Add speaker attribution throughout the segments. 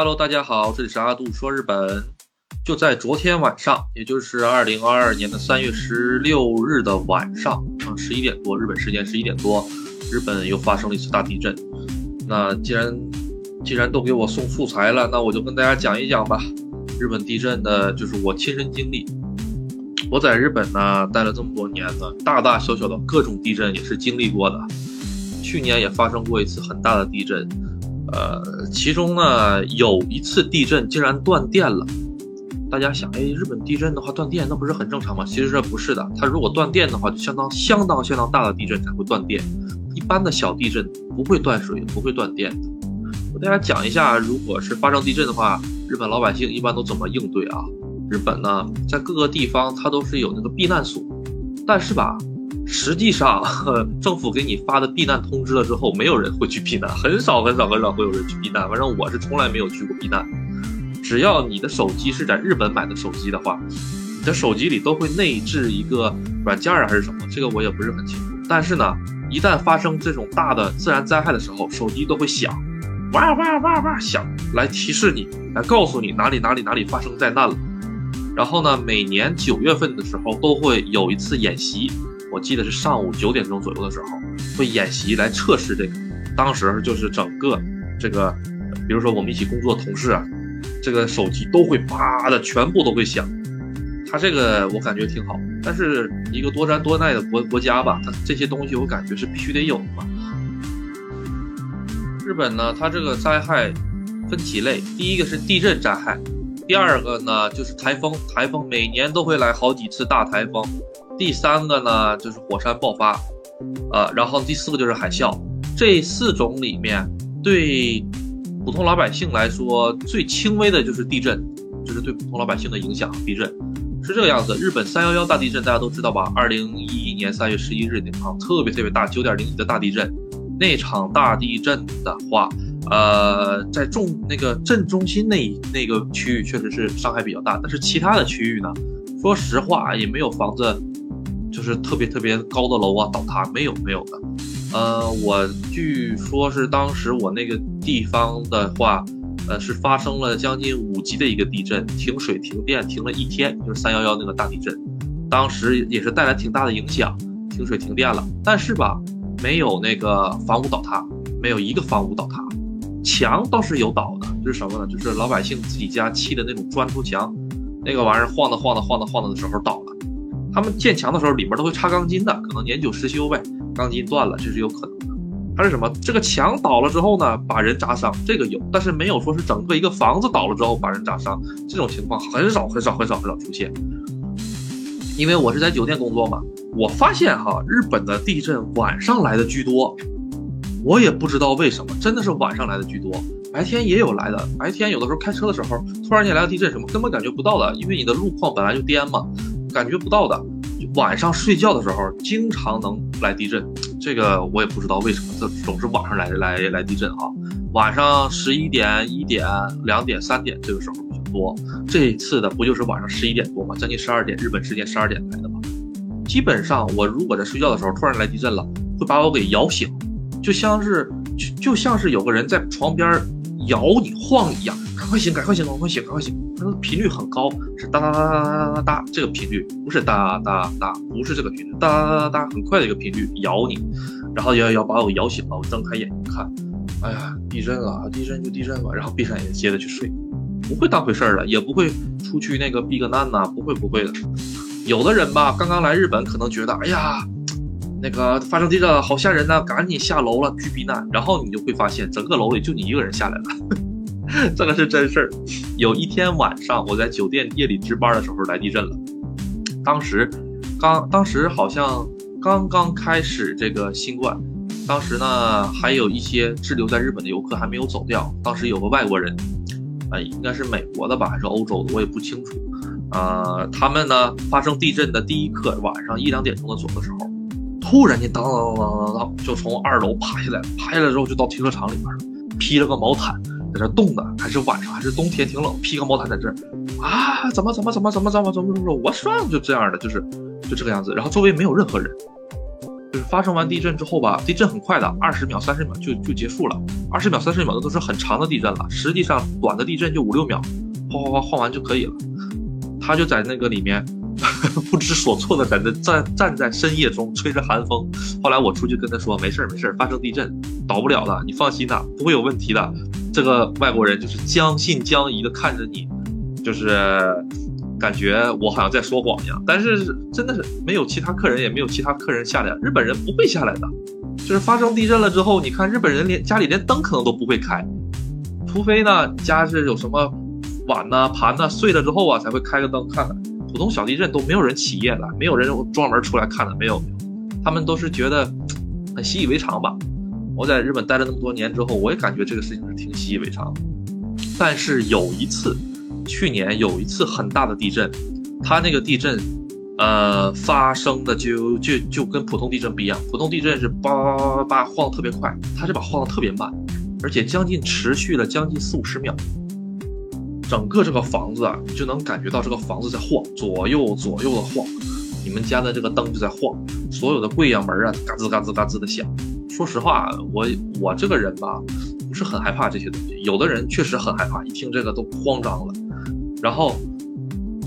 Speaker 1: Hello，大家好，这里是阿杜说日本。就在昨天晚上，也就是二零二二年的三月十六日的晚上，啊，十一点多，日本时间十一点多，日本又发生了一次大地震。那既然既然都给我送素材了，那我就跟大家讲一讲吧。日本地震的就是我亲身经历。我在日本呢待了这么多年呢，大大小小的各种地震也是经历过的。去年也发生过一次很大的地震，呃，其中呢有一次地震竟然断电了。大家想，哎，日本地震的话断电那不是很正常吗？其实这不是的，它如果断电的话，就相当相当相当大的地震才会断电，一般的小地震不会断水，不会断电的。我大家讲一下，如果是发生地震的话，日本老百姓一般都怎么应对啊？日本呢，在各个地方它都是有那个避难所，但是吧。实际上，政府给你发的避难通知了之后，没有人会去避难，很少很少很少会有人去避难。反正我是从来没有去过避难。只要你的手机是在日本买的手机的话，你的手机里都会内置一个软件啊，还是什么？这个我也不是很清楚。但是呢，一旦发生这种大的自然灾害的时候，手机都会响，哇哇哇哇响，来提示你，来告诉你哪里哪里哪里发生灾难了。然后呢，每年九月份的时候都会有一次演习。我记得是上午九点钟左右的时候，会演习来测试这个。当时就是整个这个，比如说我们一起工作同事啊，这个手机都会啪的全部都会响。他这个我感觉挺好，但是一个多灾多难的国国家吧，它这些东西我感觉是必须得有的嘛。日本呢，它这个灾害分几类，第一个是地震灾害，第二个呢就是台风，台风每年都会来好几次大台风。第三个呢，就是火山爆发，呃，然后第四个就是海啸。这四种里面，对普通老百姓来说最轻微的就是地震，就是对普通老百姓的影响。地震是这个样子。日本三幺幺大地震大家都知道吧？二零一一年三月十一日那场特别特别大，九点零级的大地震。那场大地震的话，呃，在重那个震中心那那个区域确实是伤害比较大，但是其他的区域呢，说实话也没有房子。就是特别特别高的楼啊倒塌没有没有的，呃，我据说是当时我那个地方的话，呃，是发生了将近五级的一个地震，停水停电停了一天，就是三幺幺那个大地震，当时也是带来挺大的影响，停水停电了，但是吧，没有那个房屋倒塌，没有一个房屋倒塌，墙倒是有倒的，就是什么呢？就是老百姓自己家砌的那种砖头墙，那个玩意儿晃的晃的晃的晃的的时候倒了。他们建墙的时候，里面都会插钢筋的，可能年久失修呗，钢筋断了，这是有可能的。还是什么？这个墙倒了之后呢，把人砸伤，这个有，但是没有说是整个一个房子倒了之后把人砸伤，这种情况很少很少很少很少出现。因为我是在酒店工作嘛，我发现哈，日本的地震晚上来的居多，我也不知道为什么，真的是晚上来的居多，白天也有来的，白天有的时候开车的时候，突然间来个地震什么，根本感觉不到的，因为你的路况本来就颠嘛。感觉不到的，晚上睡觉的时候经常能来地震，这个我也不知道为什么，这总是晚上来来来地震啊。晚上十一点、一点、两点、三点这个时候比较多。这一次的不就是晚上十一点多吗？将近十二点，日本时间十二点来的吗？基本上我如果在睡觉的时候突然来地震了，会把我给摇醒，就像是就就像是有个人在床边摇你晃一样。赶快醒！赶快醒！赶快醒！赶快醒！它的频率很高，是哒哒哒哒哒哒哒哒，这个频率不是哒哒哒，不是这个频率，哒哒哒哒哒，很快的一个频率，咬你，然后要要把我咬醒了，我睁开眼睛看，哎呀，地震了！地震就地震吧，然后闭上眼睛接着去睡，不会当回事儿的，也不会出去那个避个难呐，不会不会的。有的人吧，刚刚来日本，可能觉得，哎呀，那个发生地震了，好吓人呐，赶紧下楼了去避难，然后你就会发现，整个楼里就你一个人下来了。这个是真事儿。有一天晚上，我在酒店夜里值班的时候来地震了。当时，刚当时好像刚刚开始这个新冠，当时呢还有一些滞留在日本的游客还没有走掉。当时有个外国人，哎，应该是美国的吧，还是欧洲的，我也不清楚。呃，他们呢发生地震的第一刻，晚上一两点钟的左的时候，突然间当当当当当，就从二楼爬下来，爬下来之后就到停车场里面了，披了个毛毯。在这冻的，还是晚上，还是冬天，挺冷，披个毛毯在这儿啊？怎么怎么怎么怎么怎么怎么怎么？我算就这样的，就是就这个样子。然后周围没有任何人，就是发生完地震之后吧，地震很快的，二十秒、三十秒就就结束了。二十秒、三十秒的都是很长的地震了，实际上短的地震就五六秒，哗哗哗晃完就可以了。他就在那个里面 不知所措的在那站站在深夜中吹着寒风。后来我出去跟他说：“没事没事，发生地震倒不了的，你放心的，不会有问题的。”这个外国人就是将信将疑的看着你，就是感觉我好像在说谎一样。但是真的是没有其他客人，也没有其他客人下来。日本人不会下来的，就是发生地震了之后，你看日本人连家里连灯可能都不会开，除非呢家是有什么碗呐盘呐碎了之后啊才会开个灯看看。普通小地震都没有人起夜的，没有人专门出来看的，没有，他们都是觉得很习以为常吧。我在日本待了那么多年之后，我也感觉这个事情是挺习以为常。但是有一次，去年有一次很大的地震，它那个地震，呃，发生的就就就跟普通地震不一样。普通地震是叭叭叭叭叭晃的特别快，它这把晃的特别慢，而且将近持续了将近四五十秒。整个这个房子啊，你就能感觉到这个房子在晃，左右左右的晃。你们家的这个灯就在晃，所有的柜呀门啊，嘎吱嘎吱嘎吱的响。说实话，我我这个人吧，不是很害怕这些东西。有的人确实很害怕，一听这个都慌张了。然后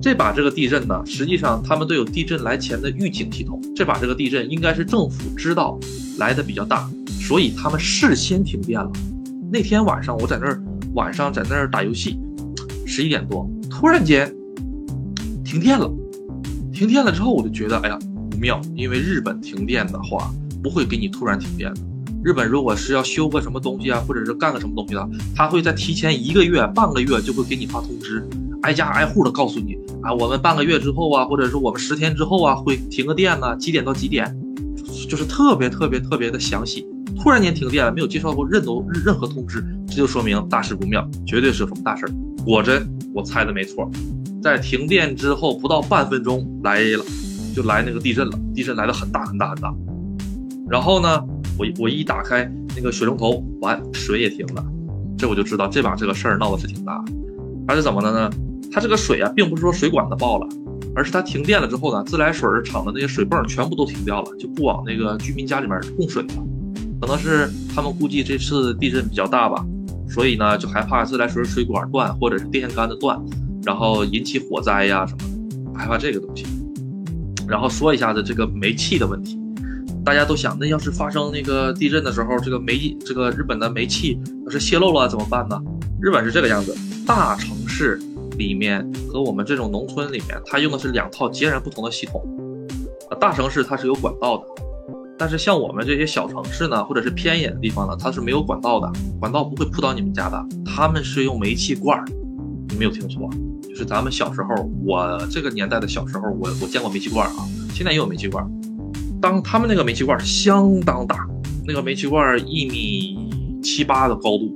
Speaker 1: 这把这个地震呢，实际上他们都有地震来前的预警系统。这把这个地震应该是政府知道来的比较大，所以他们事先停电了。那天晚上我在那儿晚上在那儿打游戏，十一点多突然间停电了。停电了之后我就觉得哎呀不妙，因为日本停电的话。不会给你突然停电的。日本如果是要修个什么东西啊，或者是干个什么东西的，他会在提前一个月、半个月就会给你发通知，挨家挨户的告诉你啊，我们半个月之后啊，或者是我们十天之后啊，会停个电呢，几点到几点，就是特别特别特别的详细。突然间停电了，没有接收到过任何任何通知，这就说明大事不妙，绝对是什么大事儿。果真，我猜的没错，在停电之后不到半分钟来了，就来那个地震了，地震来的很大很大很大。然后呢，我我一打开那个水龙头，完水也停了，这我就知道这把这个事儿闹的是挺大。它是怎么的呢？它这个水啊，并不是说水管子爆了，而是它停电了之后呢，自来水厂的那些水泵全部都停掉了，就不往那个居民家里面供水了。可能是他们估计这次地震比较大吧，所以呢就害怕自来水水管断或者是电线杆子断，然后引起火灾呀什么的，害怕这个东西。然后说一下子这个煤气的问题。大家都想，那要是发生那个地震的时候，这个煤，这个日本的煤气要是泄漏了怎么办呢？日本是这个样子，大城市里面和我们这种农村里面，它用的是两套截然不同的系统。大城市它是有管道的，但是像我们这些小城市呢，或者是偏远的地方呢，它是没有管道的，管道不会铺到你们家的，他们是用煤气罐儿。你没有听错，就是咱们小时候，我这个年代的小时候，我我见过煤气罐啊，现在也有煤气罐。当他们那个煤气罐相当大，那个煤气罐一米七八的高度，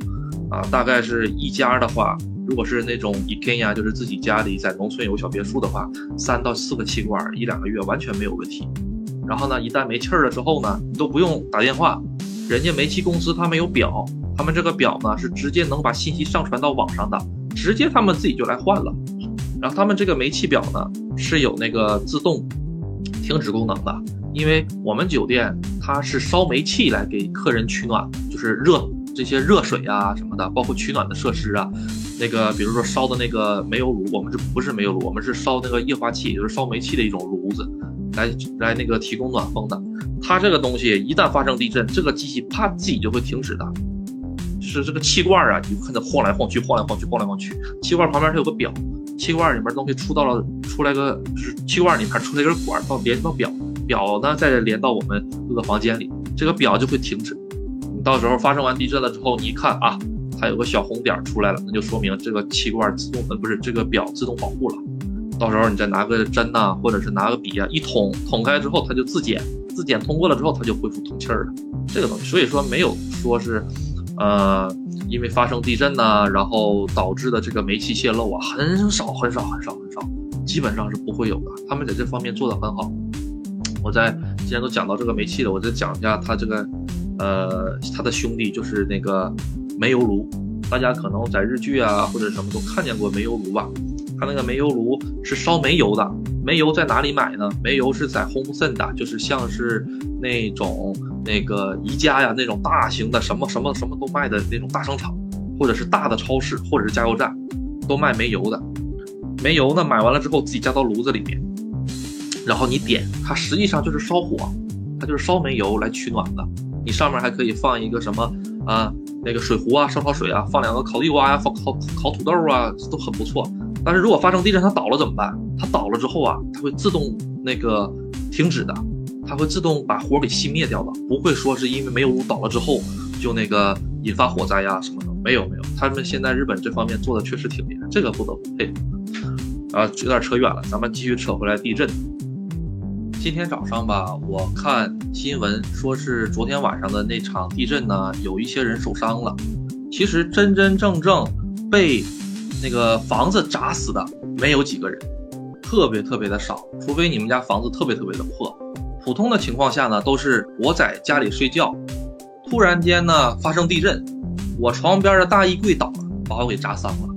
Speaker 1: 啊，大概是一家的话，如果是那种 IKEA，就是自己家里在农村有小别墅的话，三到四个气罐，一两个月完全没有问题。然后呢，一旦没气了之后呢，你都不用打电话，人家煤气公司他们有表，他们这个表呢是直接能把信息上传到网上的，直接他们自己就来换了。然后他们这个煤气表呢是有那个自动停止功能的。因为我们酒店它是烧煤气来给客人取暖，就是热这些热水啊什么的，包括取暖的设施啊。那个比如说烧的那个煤油炉，我们这不是煤油炉，我们是烧那个液化气，就是烧煤气的一种炉子，来来那个提供暖风的。它这个东西一旦发生地震，这个机器啪自己就会停止的。就是这个气罐啊，你看它晃来晃去，晃来晃去，晃来晃去。气罐旁边它有个表，气罐里面东西出到了出来个，就是气罐里面出来一根管到连到表。表呢，再连到我们各个房间里，这个表就会停止。你到时候发生完地震了之后，你一看啊，它有个小红点出来了，那就说明这个气罐自动，呃，不是这个表自动保护了。到时候你再拿个针呐，或者是拿个笔啊，一捅，捅开之后它就自检，自检通过了之后，它就恢复通气儿了。这个东西，所以说没有说是，呃，因为发生地震呐，然后导致的这个煤气泄漏啊，很少很少很少很少，基本上是不会有的。他们在这方面做得很好。我在既然都讲到这个煤气了，我再讲一下它这个，呃，它的兄弟就是那个煤油炉。大家可能在日剧啊或者什么都看见过煤油炉吧？它那个煤油炉是烧煤油的，煤油在哪里买呢？煤油是在 Home Center，就是像是那种那个宜家呀那种大型的什么什么什么都卖的那种大商场，或者是大的超市，或者是加油站，都卖煤油的。煤油呢，买完了之后自己加到炉子里面，然后你点，它实际上就是烧火，它就是烧煤油来取暖的。你上面还可以放一个什么啊，那个水壶啊，烧烧水啊，放两个烤地瓜呀，放烤烤土豆啊，都很不错。但是如果发生地震，它倒了怎么办？它倒了之后啊，它会自动那个停止的，它会自动把火给熄灭掉的，不会说是因为煤油炉倒了之后就那个引发火灾呀什么的。没有没有，他们现在日本这方面做的确实挺厉害，这个不得不佩服。啊，有点扯远了，咱们继续扯回来地震。今天早上吧，我看新闻说是昨天晚上的那场地震呢，有一些人受伤了。其实真真正正被那个房子砸死的没有几个人，特别特别的少，除非你们家房子特别特别的破。普通的情况下呢，都是我在家里睡觉，突然间呢发生地震，我床边的大衣柜倒了，把我给砸伤了。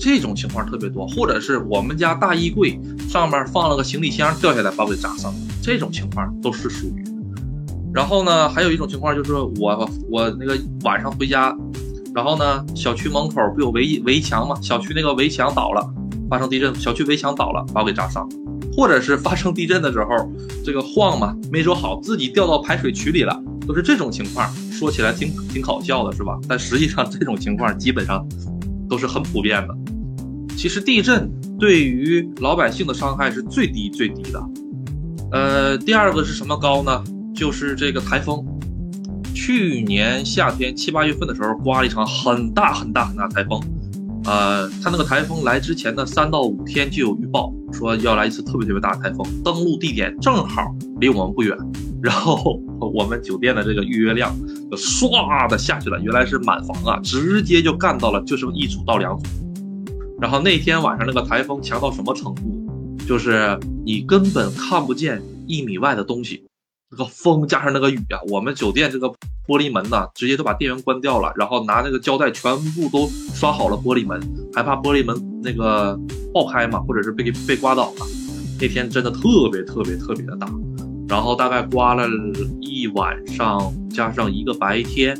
Speaker 1: 这种情况特别多，或者是我们家大衣柜上面放了个行李箱掉下来把我给砸伤，这种情况都是属于。然后呢，还有一种情况就是我我那个晚上回家，然后呢，小区门口不有围围墙吗？小区那个围墙倒了，发生地震，小区围墙倒了把我给砸伤，或者是发生地震的时候这个晃嘛没说好，自己掉到排水渠里了，都是这种情况。说起来挺挺搞笑的是吧？但实际上这种情况基本上都是很普遍的。其实地震对于老百姓的伤害是最低最低的，呃，第二个是什么高呢？就是这个台风。去年夏天七八月份的时候，刮了一场很大很大很大台风，呃，它那个台风来之前的三到五天就有预报，说要来一次特别特别大的台风，登陆地点正好离我们不远，然后我们酒店的这个预约量就唰的下去了，原来是满房啊，直接就干到了就剩一组到两组。然后那天晚上那个台风强到什么程度？就是你根本看不见一米外的东西，那个风加上那个雨啊，我们酒店这个玻璃门呢，直接都把电源关掉了，然后拿那个胶带全部都刷好了玻璃门，还怕玻璃门那个爆开嘛，或者是被被刮倒了。那天真的特别特别特别的大，然后大概刮了一晚上，加上一个白天，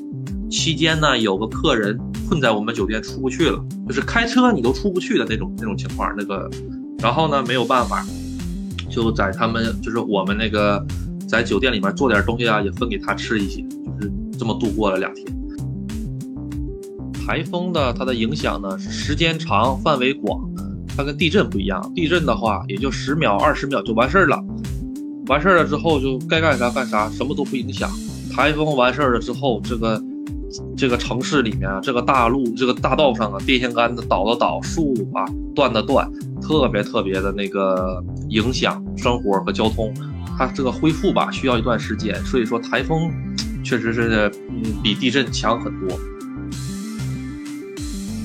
Speaker 1: 期间呢有个客人。困在我们酒店出不去了，就是开车你都出不去的那种那种情况。那个，然后呢没有办法，就在他们就是我们那个在酒店里面做点东西啊，也分给他吃一些，就是这么度过了两天。台风的它的影响呢是时间长、范围广，它跟地震不一样。地震的话也就十秒、二十秒就完事儿了，完事儿了之后就该干啥干啥，什么都不影响。台风完事儿了之后，这个。这个城市里面啊，这个大路、这个大道上啊，电线杆子倒的倒，树啊断的断，特别特别的那个影响生活和交通。它这个恢复吧，需要一段时间。所以说，台风确实是嗯比地震强很多。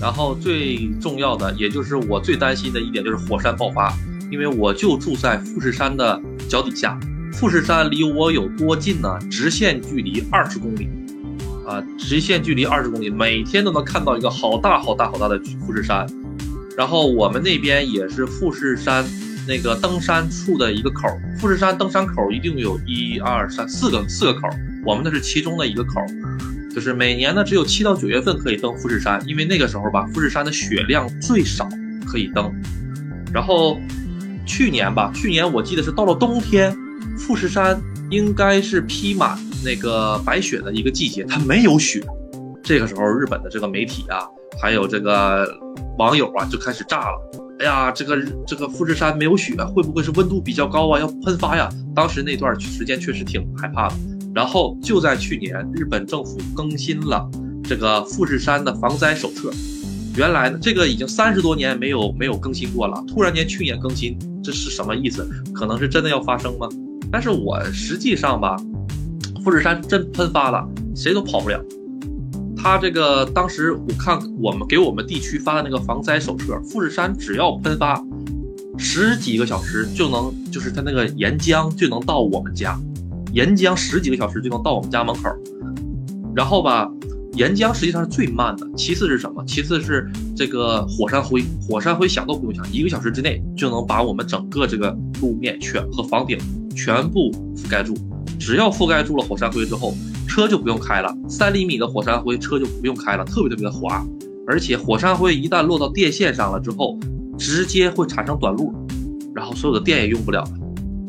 Speaker 1: 然后最重要的，也就是我最担心的一点，就是火山爆发。因为我就住在富士山的脚底下，富士山离我有多近呢？直线距离二十公里。啊，直线距离二十公里，每天都能看到一个好大好大好大的富士山。然后我们那边也是富士山那个登山处的一个口。富士山登山口一定有一二三四个四个口，我们那是其中的一个口。就是每年呢只有七到九月份可以登富士山，因为那个时候吧，富士山的雪量最少可以登。然后去年吧，去年我记得是到了冬天，富士山应该是披满。那个白雪的一个季节，它没有雪。这个时候，日本的这个媒体啊，还有这个网友啊，就开始炸了。哎呀，这个这个富士山没有雪，会不会是温度比较高啊，要喷发呀？当时那段时间确实挺害怕的。然后就在去年，日本政府更新了这个富士山的防灾手册。原来呢，这个已经三十多年没有没有更新过了，突然间去年更新，这是什么意思？可能是真的要发生吗？但是我实际上吧。富士山真喷发了，谁都跑不了。他这个当时我看我们给我们地区发的那个防灾手册，富士山只要喷发十几个小时就能，就是它那个岩浆就能到我们家，岩浆十几个小时就能到我们家门口。然后吧，岩浆实际上是最慢的，其次是什么？其次是这个火山灰，火山灰想都不用想，一个小时之内就能把我们整个这个路面全和房顶全部覆盖住。只要覆盖住了火山灰之后，车就不用开了。三厘米的火山灰，车就不用开了，特别特别的滑。而且火山灰一旦落到电线上了之后，直接会产生短路，然后所有的电也用不了。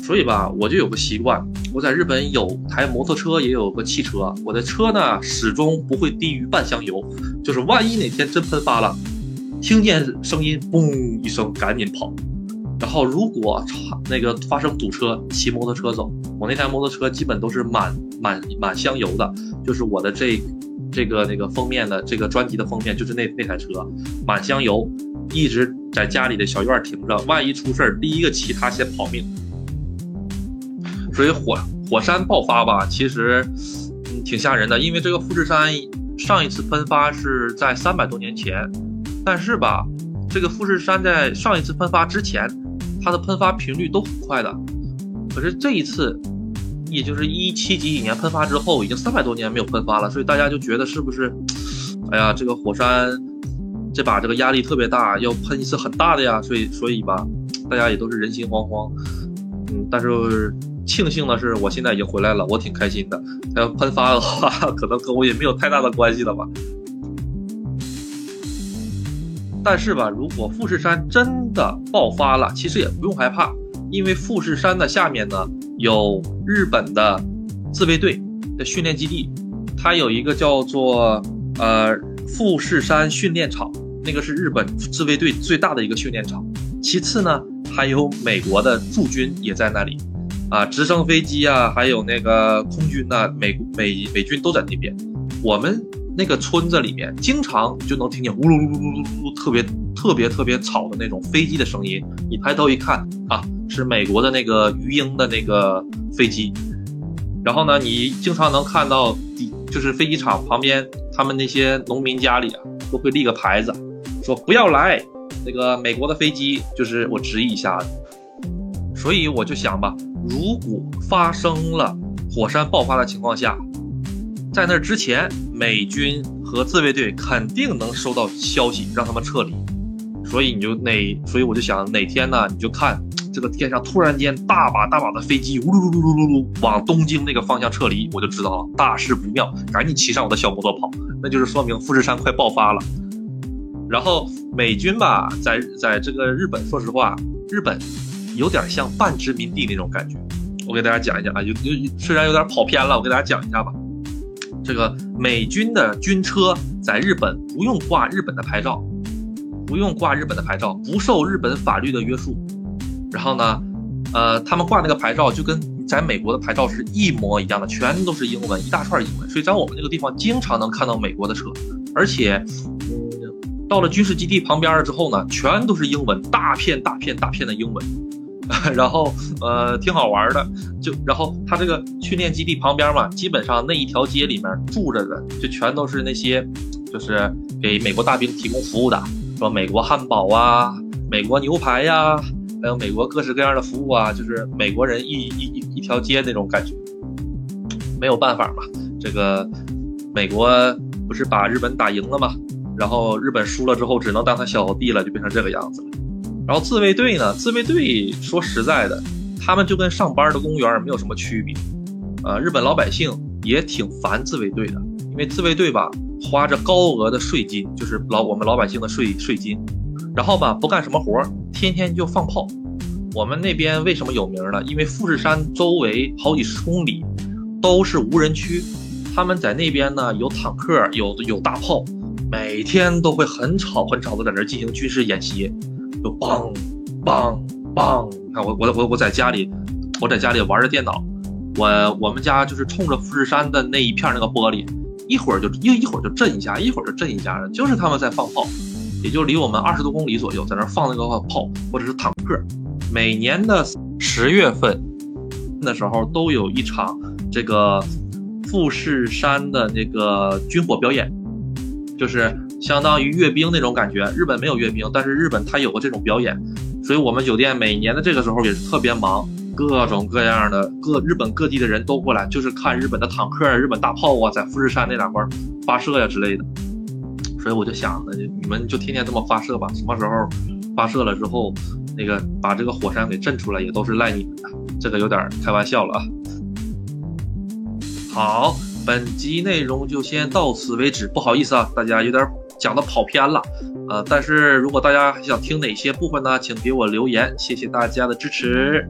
Speaker 1: 所以吧，我就有个习惯，我在日本有台摩托车，也有个汽车，我的车呢始终不会低于半箱油，就是万一哪天真喷发了，听见声音嘣一声赶紧跑，然后如果那个发生堵车，骑摩托车走，我那台摩托车基本都是满满满箱油的，就是我的这这个那个封面的这个专辑的封面就是那那台车满箱油，一直在家里的小院停着，万一出事儿，第一个骑它先跑命。所以火火山爆发吧，其实嗯挺吓人的，因为这个富士山上一次喷发是在三百多年前，但是吧，这个富士山在上一次喷发之前，它的喷发频率都很快的，可是这一次，也就是一七几几年喷发之后，已经三百多年没有喷发了，所以大家就觉得是不是，哎呀，这个火山这把这个压力特别大，要喷一次很大的呀，所以所以吧，大家也都是人心惶惶，嗯，但是。庆幸的是，我现在已经回来了，我挺开心的。要喷发的话，可能跟我也没有太大的关系了吧。但是吧，如果富士山真的爆发了，其实也不用害怕，因为富士山的下面呢有日本的自卫队的训练基地，它有一个叫做呃富士山训练场，那个是日本自卫队最大的一个训练场。其次呢，还有美国的驻军也在那里。啊，直升飞机啊，还有那个空军呐，美美美军都在那边。我们那个村子里面，经常就能听见呜噜噜噜噜噜，特别特别特别吵的那种飞机的声音。你抬头一看啊，是美国的那个鱼鹰的那个飞机。然后呢，你经常能看到底，就是飞机场旁边，他们那些农民家里啊，都会立个牌子，说不要来那个美国的飞机，就是我指一下。所以我就想吧。如果发生了火山爆发的情况下，在那之前，美军和自卫队肯定能收到消息，让他们撤离。所以你就哪，所以我就想哪天呢，你就看这个天上突然间大把大把的飞机呜噜噜噜噜噜噜往东京那个方向撤离，我就知道了大事不妙，赶紧骑上我的小摩托跑，那就是说明富士山快爆发了。然后美军吧，在在这个日本，说实话，日本。有点像半殖民地那种感觉，我给大家讲一讲啊，有有虽然有点跑偏了，我给大家讲一下吧。这个美军的军车在日本不用挂日本的牌照，不用挂日本的牌照，不受日本法律的约束。然后呢，呃，他们挂那个牌照就跟在美国的牌照是一模一样的，全都是英文，一大串英文。所以在我们那个地方经常能看到美国的车，而且，到了军事基地旁边了之后呢，全都是英文，大片大片大片的英文。然后，呃，挺好玩的，就然后他这个训练基地旁边嘛，基本上那一条街里面住着的就全都是那些，就是给美国大兵提供服务的，说美国汉堡啊，美国牛排呀，还有美国各式各样的服务啊，就是美国人一一一一条街那种感觉。没有办法嘛，这个美国不是把日本打赢了吗，然后日本输了之后，只能当他小弟了，就变成这个样子了。然后自卫队呢？自卫队说实在的，他们就跟上班的公务员没有什么区别。呃，日本老百姓也挺烦自卫队的，因为自卫队吧花着高额的税金，就是老我们老百姓的税税金，然后吧不干什么活，天天就放炮。我们那边为什么有名呢？因为富士山周围好几十公里都是无人区，他们在那边呢有坦克，有有大炮，每天都会很吵很吵的在那进行军事演习。就梆梆梆！你看我我我我在家里，我在家里玩着电脑，我我们家就是冲着富士山的那一片那个玻璃，一会儿就一一会儿就震一下，一会儿就震一下，就是他们在放炮，也就离我们二十多公里左右，在那放那个炮或者是坦克。每年的十月份的时候，都有一场这个富士山的那个军火表演，就是。相当于阅兵那种感觉，日本没有阅兵，但是日本它有过这种表演，所以我们酒店每年的这个时候也是特别忙，各种各样的各日本各地的人都过来，就是看日本的坦克、日本大炮啊，在富士山那两块发射呀之类的。所以我就想着，你们就天天这么发射吧，什么时候发射了之后，那个把这个火山给震出来，也都是赖你们的。这个有点开玩笑了啊。好，本集内容就先到此为止，不好意思啊，大家有点讲的跑偏了。呃，但是如果大家想听哪些部分呢，请给我留言，谢谢大家的支持。